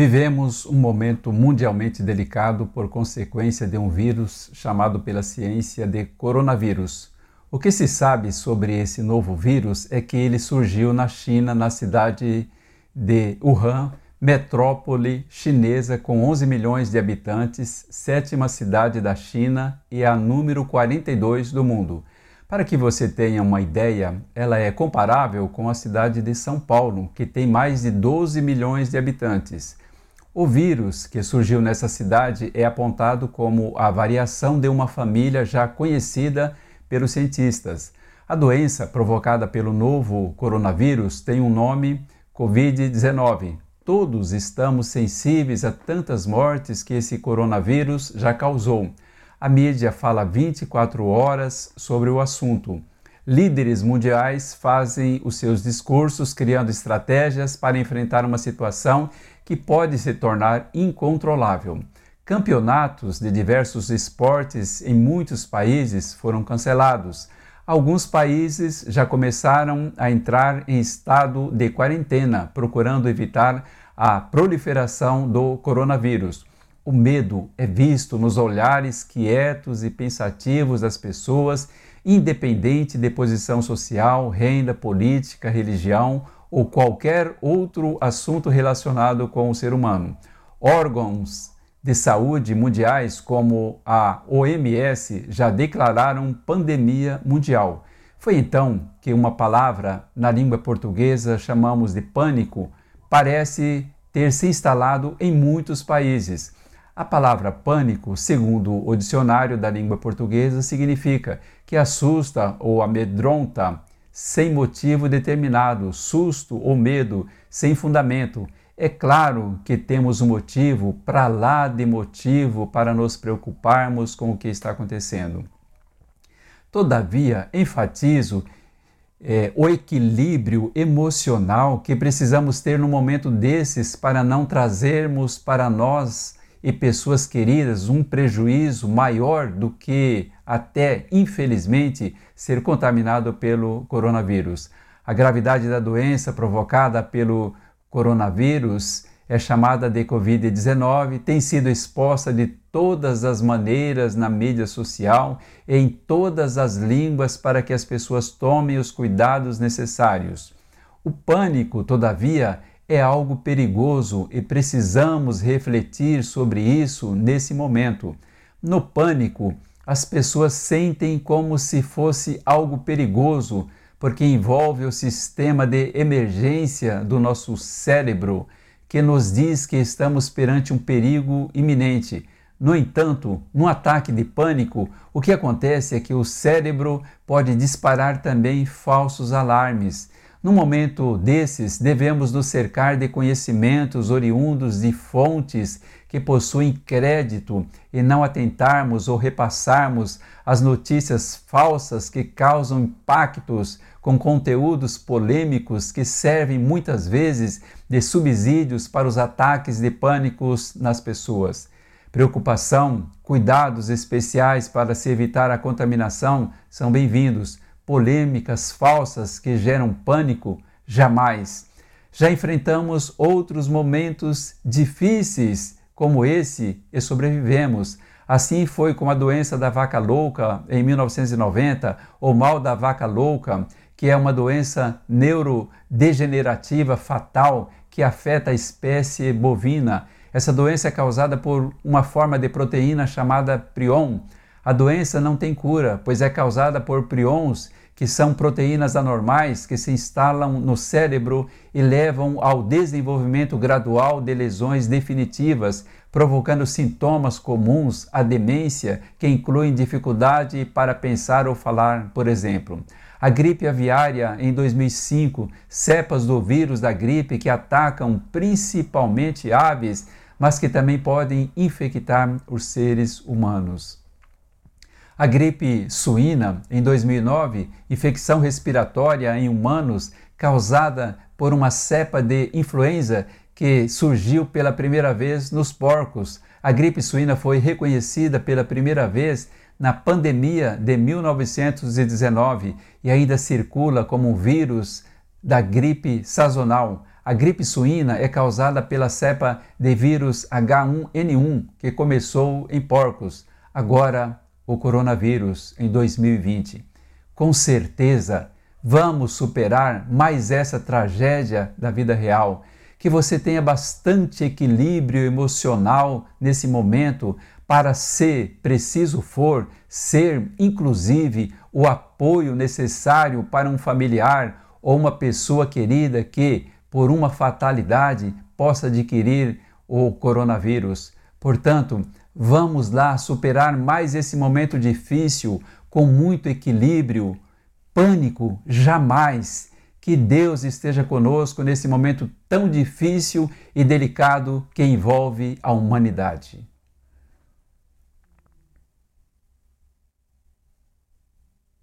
Vivemos um momento mundialmente delicado por consequência de um vírus chamado pela ciência de coronavírus. O que se sabe sobre esse novo vírus é que ele surgiu na China, na cidade de Wuhan, metrópole chinesa com 11 milhões de habitantes, sétima cidade da China e a número 42 do mundo. Para que você tenha uma ideia, ela é comparável com a cidade de São Paulo, que tem mais de 12 milhões de habitantes. O vírus que surgiu nessa cidade é apontado como a variação de uma família já conhecida pelos cientistas. A doença provocada pelo novo coronavírus tem um nome Covid-19. Todos estamos sensíveis a tantas mortes que esse coronavírus já causou. A mídia fala 24 horas sobre o assunto. Líderes mundiais fazem os seus discursos criando estratégias para enfrentar uma situação que pode se tornar incontrolável. Campeonatos de diversos esportes em muitos países foram cancelados. Alguns países já começaram a entrar em estado de quarentena, procurando evitar a proliferação do coronavírus. O medo é visto nos olhares quietos e pensativos das pessoas, independente de posição social, renda, política, religião ou qualquer outro assunto relacionado com o ser humano. Órgãos de saúde mundiais, como a OMS, já declararam pandemia mundial. Foi então que uma palavra na língua portuguesa chamamos de pânico parece ter se instalado em muitos países. A palavra pânico, segundo o dicionário da língua portuguesa, significa que assusta ou amedronta sem motivo determinado, susto ou medo sem fundamento. É claro que temos um motivo, para lá de motivo, para nos preocuparmos com o que está acontecendo. Todavia, enfatizo é, o equilíbrio emocional que precisamos ter no momento desses para não trazermos para nós e pessoas queridas um prejuízo maior do que até, infelizmente, ser contaminado pelo coronavírus. A gravidade da doença provocada pelo coronavírus é chamada de Covid-19, tem sido exposta de todas as maneiras na mídia social, em todas as línguas, para que as pessoas tomem os cuidados necessários. O pânico, todavia, é algo perigoso e precisamos refletir sobre isso nesse momento. No pânico, as pessoas sentem como se fosse algo perigoso, porque envolve o sistema de emergência do nosso cérebro que nos diz que estamos perante um perigo iminente. No entanto, num ataque de pânico, o que acontece é que o cérebro pode disparar também falsos alarmes. No momento desses, devemos nos cercar de conhecimentos oriundos de fontes que possuem crédito e não atentarmos ou repassarmos as notícias falsas que causam impactos com conteúdos polêmicos que servem muitas vezes de subsídios para os ataques de pânicos nas pessoas. Preocupação, cuidados especiais para se evitar a contaminação são bem-vindos. Polêmicas falsas que geram pânico, jamais. Já enfrentamos outros momentos difíceis como esse e sobrevivemos. Assim foi com a doença da vaca louca em 1990, o mal da vaca louca, que é uma doença neurodegenerativa fatal que afeta a espécie bovina. Essa doença é causada por uma forma de proteína chamada prion. A doença não tem cura, pois é causada por prions, que são proteínas anormais que se instalam no cérebro e levam ao desenvolvimento gradual de lesões definitivas, provocando sintomas comuns à demência, que incluem dificuldade para pensar ou falar, por exemplo a gripe aviária em 2005, cepas do vírus da gripe que atacam principalmente aves, mas que também podem infectar os seres humanos. A gripe suína em 2009, infecção respiratória em humanos causada por uma cepa de influenza que surgiu pela primeira vez nos porcos. A gripe suína foi reconhecida pela primeira vez na pandemia de 1919 e ainda circula como um vírus da gripe sazonal. A gripe suína é causada pela cepa de vírus H1N1 que começou em porcos, agora o coronavírus em 2020. Com certeza, vamos superar mais essa tragédia da vida real. Que você tenha bastante equilíbrio emocional nesse momento para, se preciso for, ser inclusive o apoio necessário para um familiar ou uma pessoa querida que, por uma fatalidade, possa adquirir o coronavírus. Portanto, vamos lá superar mais esse momento difícil com muito equilíbrio. Pânico jamais. Que Deus esteja conosco nesse momento tão difícil e delicado que envolve a humanidade.